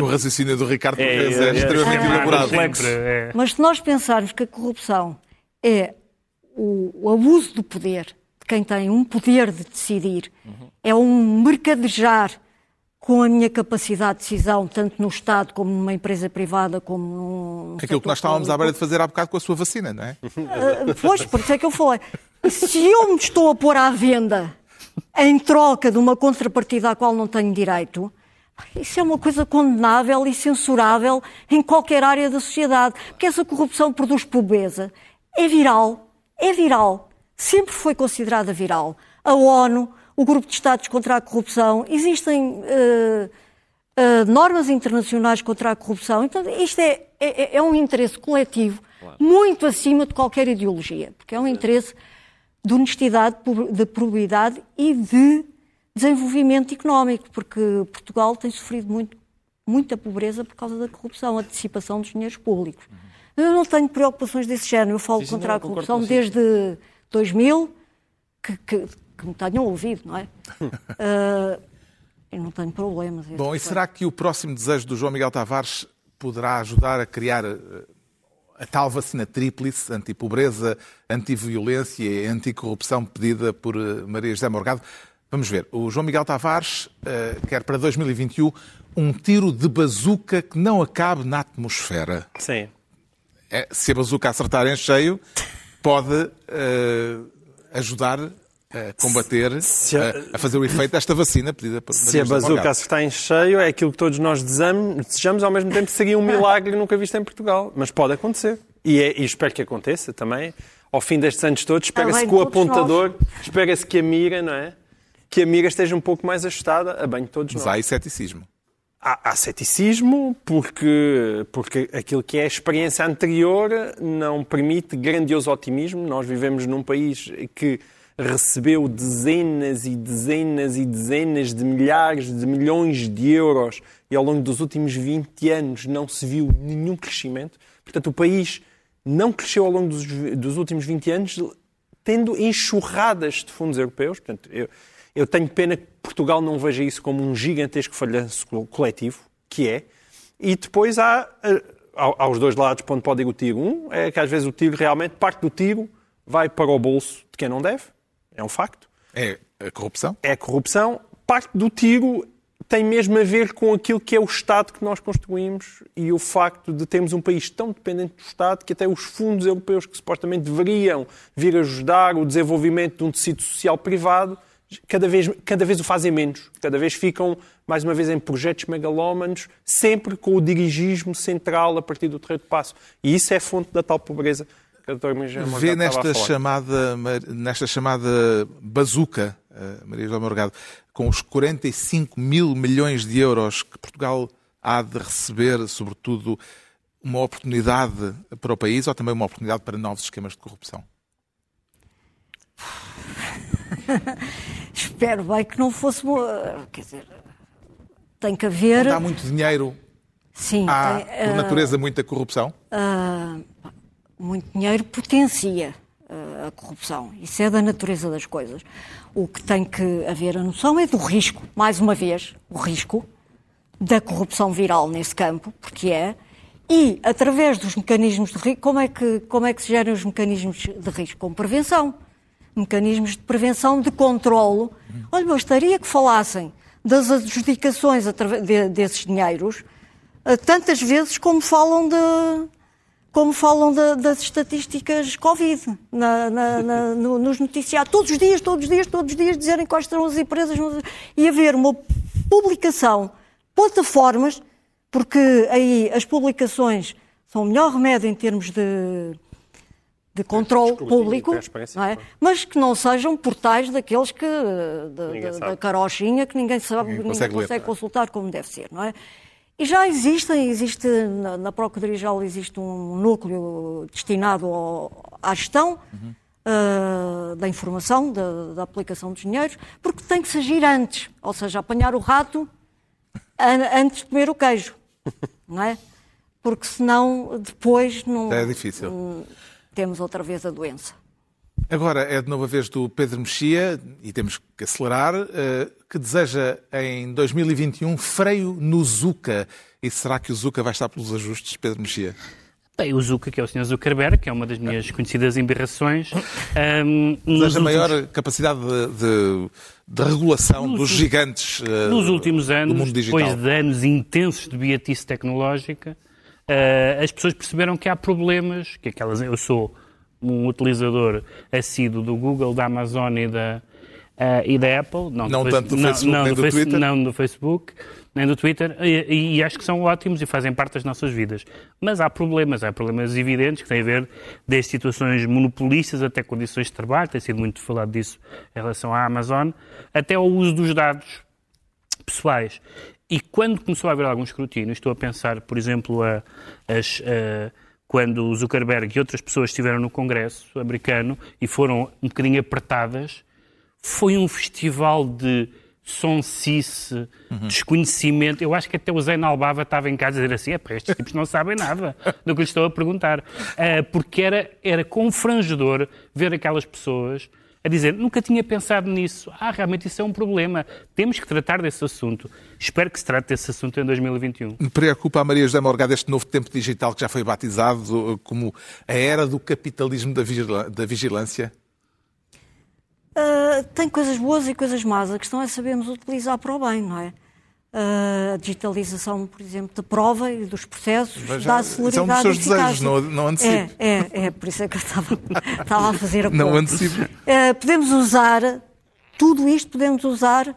A: o raciocínio do Ricardo é, é, é, é extremamente é, elaborado.
B: É. Mas se nós pensarmos que a corrupção é o, o abuso do poder de quem tem um poder de decidir, uhum. é um mercadejar com a minha capacidade de decisão, tanto no Estado como numa empresa privada, como num.
A: Aquilo que nós estávamos à beira de fazer há bocado com a sua vacina, não é?
B: Uh, pois, por isso é que eu falei. Se eu me estou a pôr à venda em troca de uma contrapartida à qual não tenho direito, isso é uma coisa condenável e censurável em qualquer área da sociedade. Porque essa corrupção produz pobreza. É viral. É viral. Sempre foi considerada viral. A ONU o Grupo de Estados contra a Corrupção, existem uh, uh, normas internacionais contra a corrupção. Então, isto é, é, é um interesse coletivo claro. muito acima de qualquer ideologia, porque é um interesse de honestidade, de probidade e de desenvolvimento económico, porque Portugal tem sofrido muito, muita pobreza por causa da corrupção, a dissipação dos dinheiros públicos. Uhum. Eu não tenho preocupações desse género, eu falo Sim, contra não, a corrupção desde 2000, que, que que me tenham ouvido, não é? uh, eu não tenho problemas.
A: Bom, e será que o próximo desejo do João Miguel Tavares poderá ajudar a criar ah, a tal vacina tríplice, anti-pobreza, anti-violência e anti-corrupção pedida por ah, Maria José Morgado? Vamos ver. O João Miguel Tavares uh, quer para 2021 um tiro de bazuca que não acabe na atmosfera.
D: Sim.
A: É, se a bazuca acertar em cheio, pode uh, ajudar a combater, se a, a, fazer o efeito desta vacina pedida por
D: Se a bazuca acertar em cheio, é aquilo que todos nós desejamos, ao mesmo tempo seria um milagre nunca visto em Portugal. Mas pode acontecer. E, é, e espero que aconteça também. Ao fim destes anos todos, espera-se que o apontador, espera-se que a mira, não é? que a amiga esteja um pouco mais ajustada a bem de todos
A: Mas
D: nós.
A: há aí ceticismo.
D: Há, há ceticismo porque, porque aquilo que é a experiência anterior não permite grandioso otimismo. Nós vivemos num país que recebeu dezenas e dezenas e dezenas de milhares de milhões de euros e ao longo dos últimos 20 anos não se viu nenhum crescimento. Portanto, o país não cresceu ao longo dos, dos últimos 20 anos tendo enxurradas de fundos europeus. Portanto, eu, eu tenho pena que Portugal não veja isso como um gigantesco falhanço coletivo, que é. E depois há, eh, aos dois lados, para onde pode ir o tiro. Um é que às vezes o tiro realmente, parte do tiro, vai para o bolso de quem não deve. É um facto.
A: É a corrupção?
D: É a corrupção. Parte do tiro tem mesmo a ver com aquilo que é o Estado que nós construímos e o facto de termos um país tão dependente do Estado que até os fundos europeus que supostamente deveriam vir ajudar o desenvolvimento de um tecido social privado cada vez, cada vez o fazem menos. Cada vez ficam, mais uma vez, em projetos megalómanos, sempre com o dirigismo central a partir do terreiro de passo. E isso é fonte da tal pobreza a
A: Maria Vê nesta chamada, nesta chamada bazuca, eh, Maria João Morgado, com os 45 mil milhões de euros que Portugal há de receber, sobretudo, uma oportunidade para o país ou também uma oportunidade para novos esquemas de corrupção?
B: Espero bem que não fosse. Quer dizer, tem que haver.
A: Não há muito dinheiro.
B: Sim.
A: Há, tem, por uh, natureza, muita corrupção?
B: Uh, muito dinheiro potencia uh, a corrupção. Isso é da natureza das coisas. O que tem que haver a noção é do risco. Mais uma vez, o risco da corrupção viral nesse campo, porque é. E, através dos mecanismos de risco, como é que, como é que se geram os mecanismos de risco? Com prevenção mecanismos de prevenção, de controlo. Olha, gostaria que falassem das adjudicações desses dinheiros eh, tantas vezes como falam de como falam das estatísticas Covid na, na, na, nos noticiários. Todos os dias, todos os dias, todos os dias dizerem quais serão as empresas e haver uma publicação, plataformas, porque aí as publicações são o melhor remédio em termos de de controle público, é? mas que não sejam portais daqueles que da carochinha que ninguém sabe, ninguém, consegue, ninguém consegue consultar como deve ser, não é? E já existem, existe na, na Procuradoria-Geral existe um núcleo destinado ao, à gestão uhum. uh, da informação, da, da, aplicação dos dinheiros, porque tem que se agir antes, ou seja, apanhar o rato antes de comer o queijo, não é? Porque senão depois não.
A: É difícil.
B: Temos outra vez a doença.
A: Agora é de novo a vez do Pedro Mexia, e temos que acelerar, eh, que deseja em 2021 freio no Zuca. E será que o Zuca vai estar pelos ajustes, Pedro Mexia?
E: Bem, o Zuca, que é o Sr. Zuckerberg, que é uma das minhas conhecidas embirrações.
A: Um, Deseja maior últimos... capacidade de, de, de regulação nos, dos gigantes uh,
E: Nos últimos anos,
A: do mundo digital.
E: depois de anos intensos de beatice tecnológica, uh, as pessoas perceberam que há problemas, que aquelas, eu sou um utilizador assíduo do Google, da Amazon e da, uh, e da Apple.
A: Não, não do tanto do Facebook, não, nem do, do Twitter.
E: Não do Facebook, nem do Twitter, e, e, acho que são ótimos e fazem parte das nossas vidas. Mas há problemas, há problemas evidentes que têm a ver desde situações monopolistas até condições de trabalho, tem sido muito falado disso em relação à Amazon, até ao uso dos dados pessoais. E quando começou a haver algum escrutínio, estou a pensar, por exemplo, a, as, a, quando o Zuckerberg e outras pessoas estiveram no Congresso americano e foram um bocadinho apertadas, foi um festival de sonsice, uhum. desconhecimento. Eu acho que até o Zé Albava estava em casa a dizer assim: é, para estes tipos não sabem nada do que lhes estou a perguntar. Uh, porque era, era confrangedor ver aquelas pessoas a dizer nunca tinha pensado nisso. Ah, realmente isso é um problema. Temos que tratar desse assunto. Espero que se trate desse assunto em 2021.
A: Me preocupa a Maria José Morgado este novo tempo digital que já foi batizado como a era do capitalismo da vigilância?
B: uh, tem coisas boas e coisas más. A questão é sabermos utilizar para o bem, não é? A digitalização, por exemplo, da prova e dos processos,
A: já,
B: dá celeridade
A: são os seus desejos,
B: não,
A: não antecipo.
B: É, é, é, por isso é que eu estava, estava a fazer a
A: Não
B: conta.
A: antecipo.
B: Uh, podemos usar, tudo isto podemos usar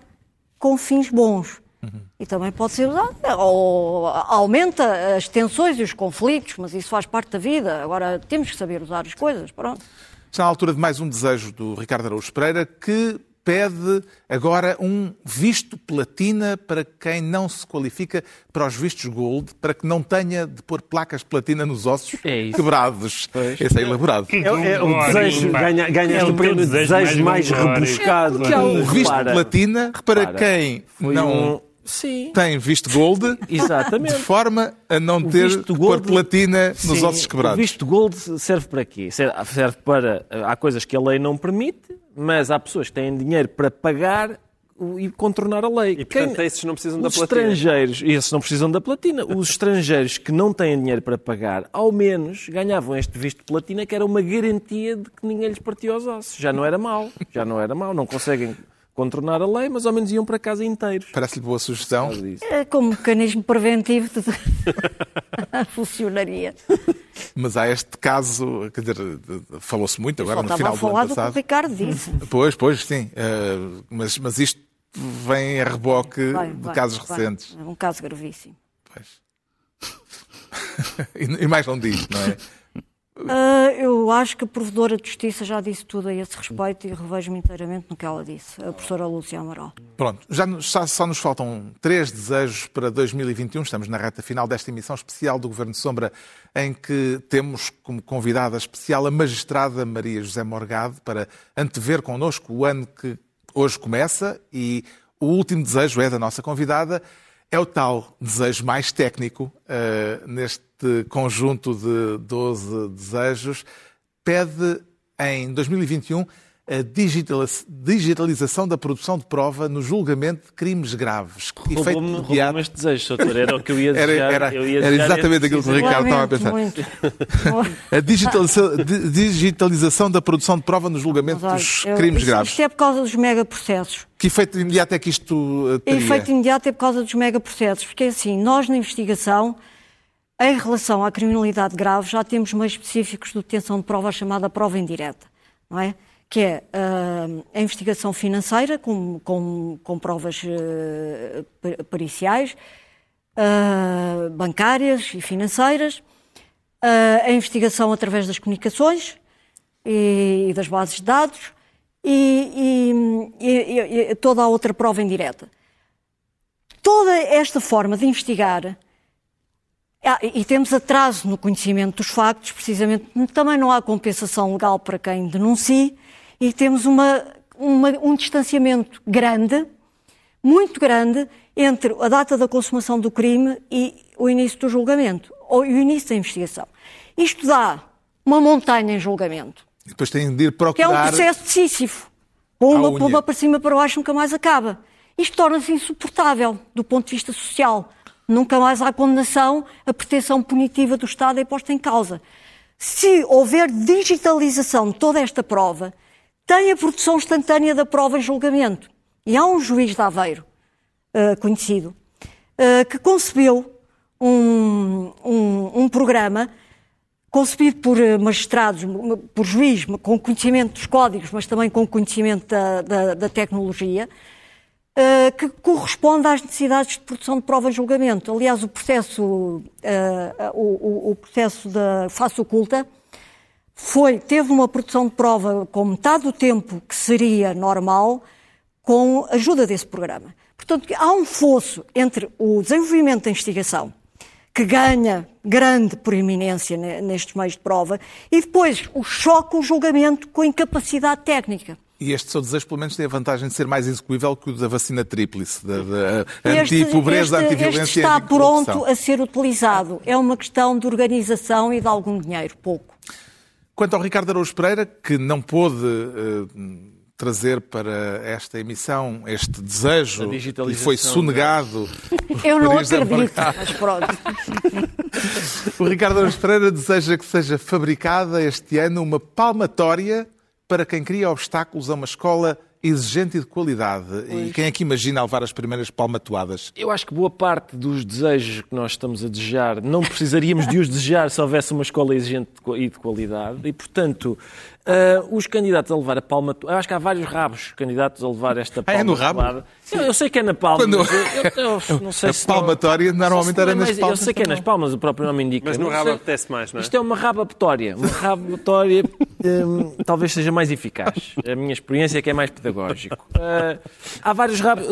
B: com fins bons. Uhum. E também pode ser usado, ou aumenta as tensões e os conflitos, mas isso faz parte da vida. Agora temos que saber usar as coisas, pronto.
A: Está na altura de mais um desejo do Ricardo Araújo Pereira, que pede agora um visto platina para quem não se qualifica para os vistos gold, para que não tenha de pôr placas platina nos ossos
C: é
A: quebrados. Pois. Esse é elaborado.
D: É, é o desejo, ganha, ganha é o prémio de desejo mais, mais rebuscado.
A: Que há um visto repara, platina para repara, quem não... Um...
C: Sim.
A: tem visto gold
C: Exatamente.
A: de forma a não o ter de pôr platina nos
C: sim,
A: ossos quebrados.
C: O visto gold serve para quê? Serve para. Há coisas que a lei não permite, mas há pessoas que têm dinheiro para pagar e contornar a lei.
D: E portanto Quem, esses não precisam
C: da
D: platina.
C: estrangeiros, e esses não precisam da platina. Os estrangeiros que não têm dinheiro para pagar, ao menos ganhavam este visto de platina, que era uma garantia de que ninguém lhes partia os ossos. Já não era mau, já não era mau. Não conseguem contornar a lei, mas ao menos iam para casa inteiros.
A: Parece-lhe boa sugestão.
B: É, como mecanismo preventivo de... funcionaria.
A: Mas há este caso, quer dizer, falou-se muito agora no final
B: do ano
A: passado.
B: Do que o Ricardo disse.
A: Pois, pois, sim. Uh, mas, mas isto vem a reboque
B: vai,
A: de
B: vai,
A: casos
B: vai.
A: recentes.
B: É um caso gravíssimo.
A: Pois. e mais não diz, não é?
B: Uh, eu acho que a Provedora de Justiça já disse tudo a esse respeito e revejo-me inteiramente no que ela disse, a professora Lúcia Amaral.
A: Pronto, já, só nos faltam três desejos para 2021. Estamos na reta final desta emissão especial do Governo de Sombra, em que temos como convidada especial a magistrada Maria José Morgado para antever connosco o ano que hoje começa e o último desejo é da nossa convidada. É o tal desejo mais técnico uh, neste conjunto de 12 desejos. Pede em 2021 a digitalização da produção de prova no julgamento de crimes graves.
C: Roubou-me imediato... este desejo, doutor. Era o que eu ia desejar.
A: Era, era,
C: ia
A: era exatamente aquilo que o Ricardo estava a pensar.
B: Muito.
A: a digitalização, digitalização, da produção de prova no julgamento olha, dos eu, crimes
B: isto,
A: graves.
B: Isto é por causa dos megaprocessos.
A: Que efeito imediato é que isto eh, teria?
B: efeito imediato é por causa dos megaprocessos. Porque é assim, nós na investigação em relação à criminalidade grave, já temos meios específicos de detenção de prova chamada prova indireta, não é? Que é uh, a investigação financeira, com, com, com provas uh, periciais, uh, bancárias e financeiras, a investigação através das comunicações e, e das bases de dados e, e, e toda a outra prova indireta. Toda esta forma de investigar e temos atraso no conhecimento dos factos, precisamente também não há compensação legal para quem denuncie, e temos uma, uma, um distanciamento grande, muito grande, entre a data da consumação do crime e o início do julgamento, ou o início da investigação. Isto dá uma montanha em julgamento.
A: E depois tem de ir procurar...
B: Que é um processo de Sísifo. Pumba, pumba para cima, para baixo, nunca mais acaba. Isto torna-se insuportável do ponto de vista social. Nunca mais há condenação, a proteção punitiva do Estado é posta em causa. Se houver digitalização de toda esta prova, tem a produção instantânea da prova em julgamento. E há um juiz de Aveiro, uh, conhecido, uh, que concebeu um, um, um, programa concebido por eh, magistrados, por juízes, com conhecimento dos códigos, mas também com conhecimento da, da, da tecnologia, uh, que corresponde às necessidades de produção de prova em julgamento. Aliás, o processo, uh, o, o, processo da face oculta foi, teve uma produção de prova com metade do tempo que seria normal, com a ajuda desse programa. Portanto, há um fosso entre o desenvolvimento da investigação, que ganha grande proeminência nestes meios de prova, e depois o choque, o julgamento com a incapacidade técnica.
A: E este seu desejo, pelo menos, tem a vantagem de ser mais execuível que o da vacina tríplice, da, da anti-pobreza, anti-violência
B: Este está pronto a ser utilizado. É uma questão de organização e de algum dinheiro, pouco.
A: Quanto ao Ricardo Araújo Pereira, que não pôde uh, trazer para esta emissão este desejo e foi sonegado.
B: Eu não acredito, mas pronto.
A: o Ricardo Araújo Pereira deseja que seja fabricada este ano uma palmatória para quem cria obstáculos a uma escola exigente e de qualidade. E quem é que imagina levar as primeiras palmatoadas?
C: Eu acho que boa parte dos desejos que nós estamos a desejar não precisaríamos de os desejar se houvesse uma escola exigente e de qualidade. E, portanto, uh, os candidatos a levar a palma. Eu acho que há vários rabos candidatos a levar esta palma.
A: Ah, é no rabo?
C: Eu, eu, sei que é na palma.
A: Quando...
C: Mas eu, eu, eu, não sei
A: a
C: se
A: palmatória
C: não...
A: normalmente era nas palmas.
C: Eu sei que é nas palmas, o próprio nome indica.
D: Mas no rabo apetece mais, não é?
C: Isto é uma rabapetória. Uma rabapetória um, talvez seja mais eficaz. A minha experiência é que é mais pedagógico. Uh, há vários rabos.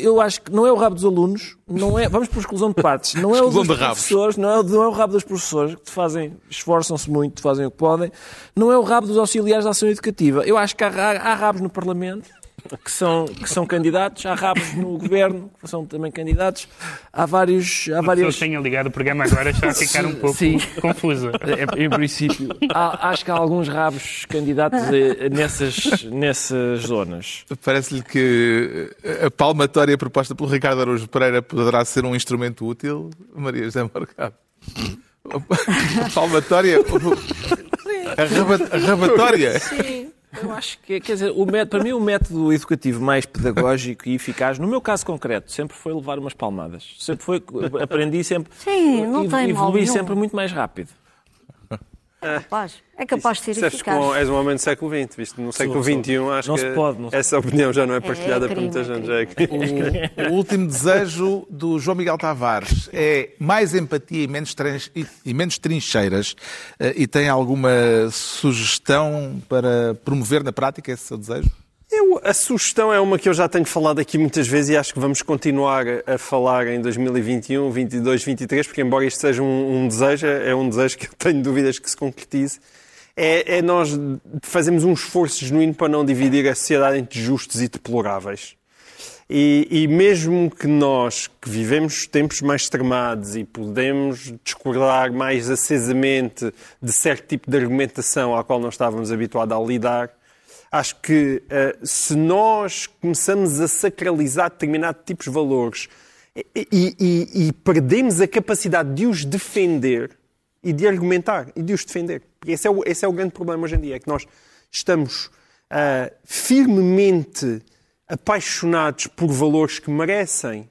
C: Eu acho que não é o rabo dos alunos, não é. Vamos por exclusão de partes. Não é o dos professores, não é, não é o rabo dos professores que fazem, esforçam-se muito, fazem o que podem. Não é o rabo dos auxiliares da ação educativa. Eu acho que há, há rabos no Parlamento que são, que são candidatos, há rabos no governo que são também candidatos, há vários. Há várias...
E: tenha ligado o programa agora está a ficar um pouco Sim. confusa.
C: É, em princípio, há, acho que há alguns rabos candidatos nessas, nessas zonas.
A: Parece-lhe que a palmatória proposta pelo Ricardo Araújo Pereira poderá ser um instrumento útil, Maria José Morgado. A palmatória. A, rabatória.
C: Sim. Eu acho que, quer dizer, o método, para mim o método educativo mais pedagógico e eficaz, no meu caso concreto, sempre foi levar umas palmadas. Sempre foi, aprendi sempre,
B: Sim, não tem
C: evolui sempre muito mais rápido.
B: É capaz, é capaz de ser
D: Isso
B: eficaz.
D: Com, és um homem do século XX, visto no século XXI acho
C: não
D: que
C: se pode, não
D: essa opinião já não é partilhada é, é crime, por muita gente. É crime.
A: O, o, último desejo do João Miguel Tavares é mais empatia e menos, e, e menos trincheiras. Uh, e tem alguma sugestão para promover na prática esse seu desejo?
D: Eu, a sugestão é uma que eu já tenho falado aqui muitas vezes e acho que vamos continuar a falar em 2021, 22, 23, porque embora isto seja um, um desejo, é um desejo que eu tenho dúvidas que se concretize, é, é nós fazermos um esforço genuíno para não dividir a sociedade entre justos e deploráveis. E, e, mesmo que nós, que vivemos tempos mais extremados e podemos discordar mais acesamente de certo tipo de argumentação à qual nós estávamos habituados a lidar, Acho que uh, se nós começamos a sacralizar determinados tipos de valores e, e, e, perdemos a capacidade de os defender e de argumentar e de os defender. Porque esse é o, esse é o grande problema hoje em dia, é que nós estamos uh, firmemente apaixonados por valores que merecem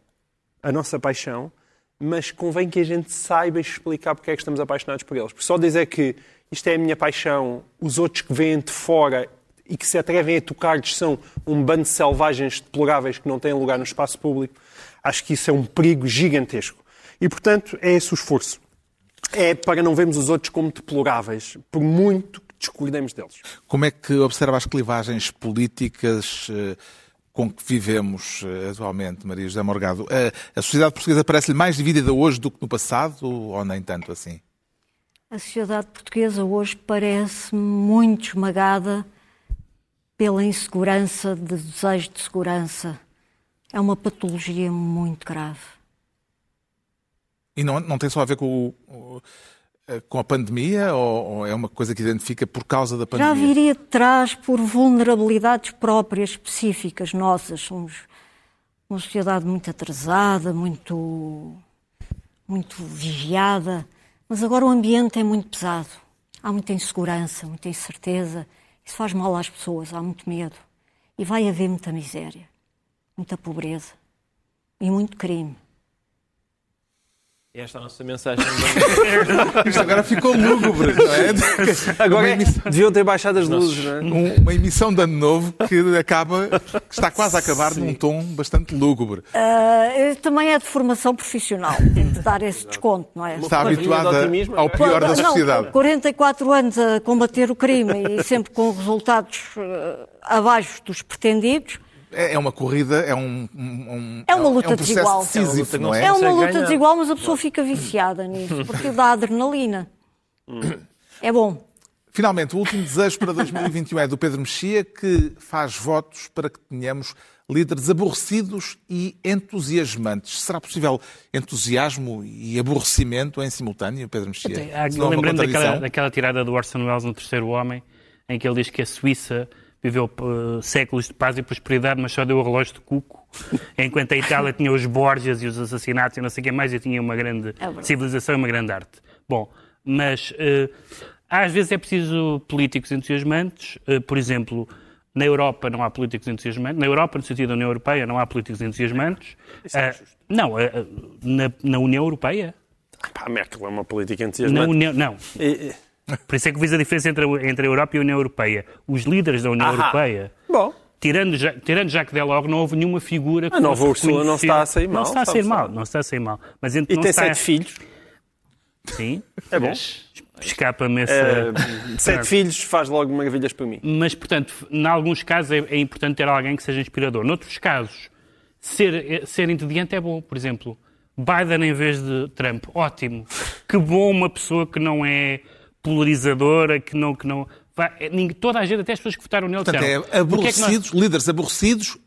D: a nossa paixão, mas convém que a gente saiba explicar porque é que estamos apaixonados por eles. Porque só dizer que isto é a minha paixão, os outros que vêm de fora e que se atrevem a tocar-lhes são um bando de selvagens deploráveis que não têm lugar no espaço público, acho que isso é um perigo gigantesco. E, portanto, é esse o esforço. É para não vermos os outros como deploráveis, por muito que discordemos deles.
A: Como é que observa as clivagens políticas eh, com que vivemos eh, atualmente, Maria José Morgado? Eh, a sociedade portuguesa parece-lhe mais dividida hoje do que no passado ou nem tanto assim?
B: A sociedade portuguesa hoje parece muito esmagada pela insegurança, de desejo de segurança. É uma patologia muito grave.
A: E não, não tem só a ver com, o, com a pandemia ou, ou, é uma coisa que identifica por causa da pandemia?
B: Já viria de trás por vulnerabilidades próprias, específicas nossas. Somos uma sociedade muito atrasada, muito, muito vigiada, mas agora o ambiente é muito pesado. Há muita insegurança, muita incerteza. Isso faz mal às pessoas, há muito medo. E vai haver muita miséria, muita pobreza e muito crime.
C: Esta é a nossa mensagem.
A: Isto agora ficou lúgubre, não é?
D: Agora emissão... deviam ter baixado as luzes, não
A: é? Uma emissão de ano novo que acaba, que está quase a acabar Sim. num tom bastante lúgubre.
B: Uh, também é de formação profissional, tem de dar esse desconto, não é?
A: Está habituada ao pior da sociedade.
B: Não, 44 anos a combater o crime e sempre com resultados uh, abaixo dos pretendidos
A: é, é uma corrida, é um, um
B: é uma luta
A: é um
B: desigual.
A: Decisivo,
B: não é? É uma luta desigual, mas a pessoa fica viciada nisso, porque dá adrenalina. É bom.
A: Finalmente, o último desejo para 2021 é do Pedro Mexia, que faz votos para que tenhamos líderes aborrecidos e entusiasmantes. Será possível entusiasmo e aborrecimento em simultâneo, Pedro Mexia?
E: Lembrando daquela, daquela tirada do Orson Welles no Terceiro Homem, em que ele diz que a Suíça viveu uh, séculos de paz e prosperidade, mas só deu o relógio de cuco, enquanto a Itália tinha os Borgias e os assassinatos e não sei o que mais, e tinha uma grande é civilização e uma grande arte. Bom, mas uh, Às vezes é preciso políticos entusiasmantes, uh, por exemplo, na Europa não há políticos entusiasmantes, na Europa, no sentido da União Europeia, não há políticos entusiasmantes.
D: Isso é
E: Uh, não, uh, na, na União Europeia.
D: Pá, a Merkel é uma política
E: Na
D: entusiasmante.
E: União, não,
D: e-
E: por isso é que fiz a diferença entre, a- entre a Europa e a União Europeia. Os líderes da União
D: Ahá.
E: Europeia,
D: Bom,
E: tirando, Ja- tirando Jacques Delors, não houve nenhuma figura que
D: A nova Ursula não está a sair mal,
E: Não está a sair mal, não está a sair mal. Mas entre
D: e tem sete filhos.
E: Sim.
D: É bom.
E: Escapa-me essa...
D: Eh, sete filhos faz logo maravilhas para mim.
E: Mas, portanto, em alguns casos é, é importante ter alguém que seja inspirador. Noutros casos, ser, ser entediante é bom. Por exemplo, Biden em vez de Trump, ótimo. Que bom uma pessoa que não é polarizadora, que não... Que não é, toda a gente, até as pessoas que votaram nele,
A: Portanto, é
E: disseram, "Porquê é que nós-"
A: aborrecidos, líderes aborrecidos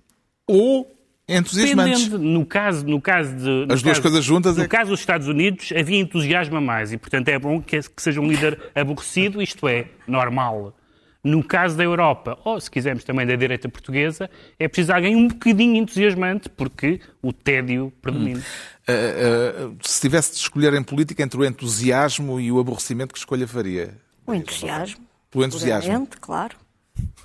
A: ou entusiasmantes.
E: Dependendo, no caso, no caso de. no
A: As duas
E: caso-
A: coisas juntas
E: No
A: é
E: caso dos Estados Unidos, havia entusiasmo a mais e, portanto, é bom que, que seja um líder aborrecido, isto é, normal. No caso da Europa, ou se quisermos também da direita portuguesa, é preciso alguém um bocadinho entusiasmante, porque o tédio predomina.
A: Uh, se tivesse de escolher em política entre o entusiasmo e o aborrecimento, que escolha faria?
B: O entusiasmo.
A: O entusiasmo.
B: claro.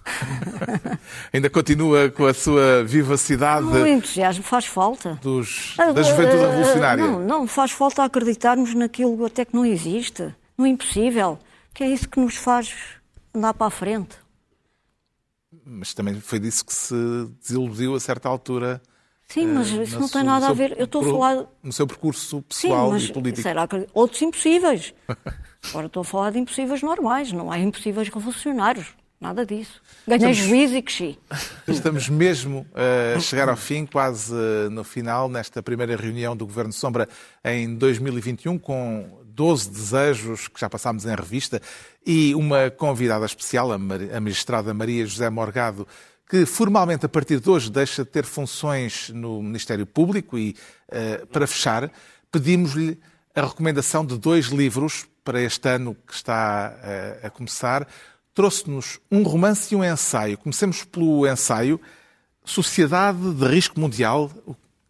A: Ainda continua com a sua vivacidade
B: O entusiasmo faz falta.
A: dos,
B: Ah,
A: da juventude
B: ah,
A: revolucionária.
B: Não, não faz falta acreditarmos naquilo até que não existe, no impossível, que é isso que nos faz andar para a frente.
A: Mas também foi disso que se desiludiu a certa altura.
B: Sim, mas
A: eh,
B: isso
A: na
B: não tem nada
A: no
B: a
A: seu
B: ver. Eu estou a falar.
A: No seu percurso
B: Sim,
A: pessoal
B: mas
A: e político.
B: será que outros impossíveis? Agora estou a falar de impossíveis normais, não há impossíveis revolucionários. Nada disso. Ganhei juízo e cresci.
A: Estamos mesmo a chegar ao fim, quase eh, no final, nesta primeira reunião do Governo Sombra em 2021, com 12 desejos que já passámos em revista e uma convidada especial, a magistrada Maria José Morgado, que formalmente a partir de hoje deixa de ter funções no Ministério Público e, eh, para fechar, pedimos-lhe a recomendação de dois livros para este ano que está eh, a começar. Trouxe-nos um romance e um ensaio. Comecemos pelo ensaio. Sociedade de Risco Mundial.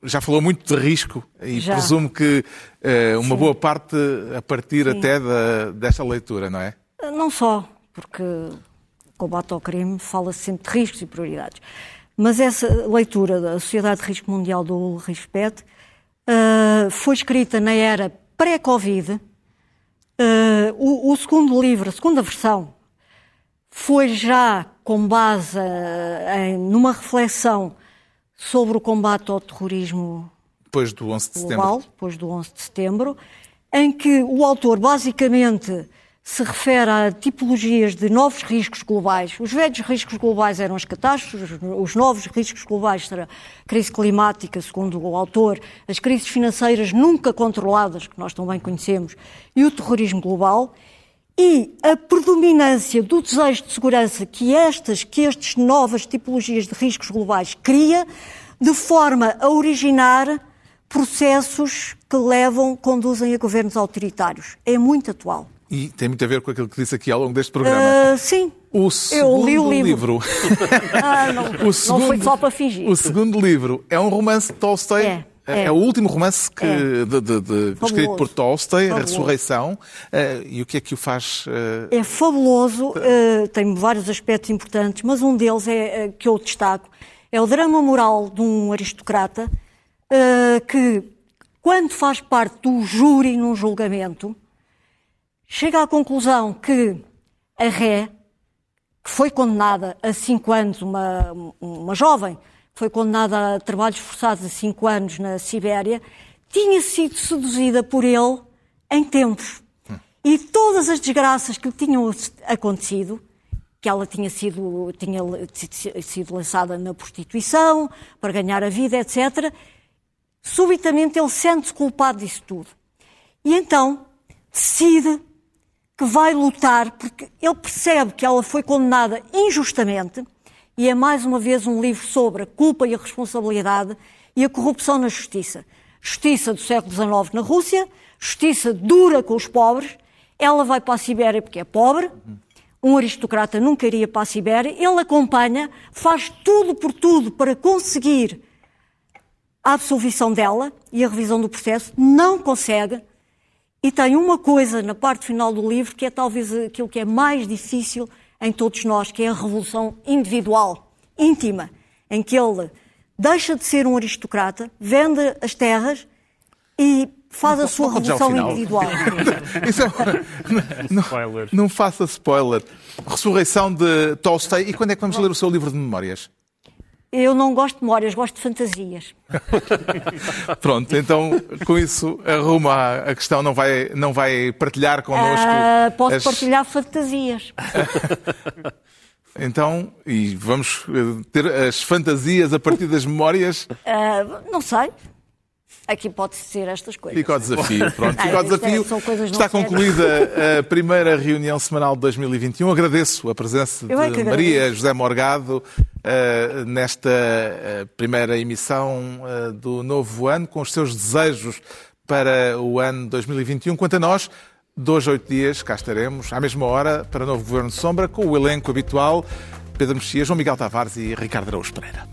A: Já falou muito de risco e
B: Já.
A: presumo que eh, uma
B: Sim.
A: boa parte a partir até da, desta leitura, não é?
B: Não só, porque combate ao crime fala-se sempre de riscos e prioridades. Mas essa leitura da Sociedade de Risco Mundial do Ulrich Speth ah, foi escrita na era pré-Covid. Ah, o, o segundo livro, a segunda versão, foi já com base ah, em, numa reflexão sobre o combate ao terrorismo
A: Depois do 11 de setembro.
B: global, depois do 11 de setembro, em que o autor basicamente se refere a tipologias de novos riscos globais. Os velhos riscos globais eram as catástrofes, os- os novos riscos globais será a crise climática, segundo o autor, as crises financeiras nunca controladas, que nós também conhecemos, e o terrorismo global. E a predominância do desejo de segurança que estas, que estas novas tipologias de riscos globais cria, de forma a originar processos que levam, conduzem a governos autoritários. É muito atual.
A: E tem muito a ver com aquilo que disse aqui ao longo deste programa.
B: Ah, sim.
A: O
B: Eu
A: segundo
B: li o livro.
A: livro.
B: Ah, não,
A: O
B: não
A: segundo-
B: foi só para fingir.
A: O segundo livro é um romance de Tolstói.
B: É,
A: É,
B: é.
A: o último romance que,
B: É.
A: de- de- de- escrito por Tolstói, A
B: Fabuloso.
A: Ressurreição. Eh, e o que é que o faz? eh,
B: É fabuloso, eh, tem vários aspectos importantes, mas um deles é que eu destaco é o drama moral de um aristocrata que, quando faz parte do júri num julgamento, chega à conclusão que a ré, que foi condenada a cinco anos, uma, uma jovem, foi condenada a trabalhos forçados a cinco anos na Sibéria, tinha sido seduzida por ele em tempos. E todas as desgraças que lhe tinham acontecido, que ela tinha sido, tinha sido lançada na prostituição, para ganhar a vida, etc., subitamente ele sente-se culpado disso tudo. E então decide que vai lutar, porque ele percebe que ela foi condenada injustamente, e é mais uma vez um livro sobre a culpa e a responsabilidade e a corrupção na justiça. Justiça do século XIX na Rússia, justiça dura com os pobres. Ela vai para a Sibéria porque é pobre, um aristocrata nunca iria para a Sibéria. Ele acompanha, faz tudo por tudo para conseguir a absolvição dela e a revisão do processo, não consegue. E tem uma coisa na parte final do livro que é talvez aquilo que é mais difícil em todos nós, que é a revolução individual, íntima, em que ele deixa de ser um aristocrata, vende as terras e faz a sua
A: não
B: revolução individual.
A: Isso é- não,
E: Spoilers.
A: não faça spoiler. Ressurreição de Tolstói. E quando é que vamos ler o seu livro de memórias?
B: Eu não gosto de memórias, gosto de fantasias.
A: Pronto, então com isso arruma a questão, não vai, não vai partilhar connosco.
B: Ah, posso
A: as-
B: partilhar fantasias.
A: Então, e vamos eh, ter as fantasias a partir das memórias.
B: Ah, não sei. Aqui pode ser estas coisas.
A: Fica ao desafio. Pronto,
B: Ah,
A: fica ao
B: isto é-
A: desafio.
B: não
A: Está concluída a primeira reunião semanal de 2021. Agradeço a presença
B: é
A: de Maria. José Morgado eh, nesta eh, primeira emissão eh, do novo ano, com os seus desejos para o ano 2021. Quanto a nós, dois a oito dias, cá estaremos, à mesma hora, para o novo Governo de Sombra, com o elenco habitual, Pedro Mexia, João Miguel Tavares e Ricardo Araújo Pereira.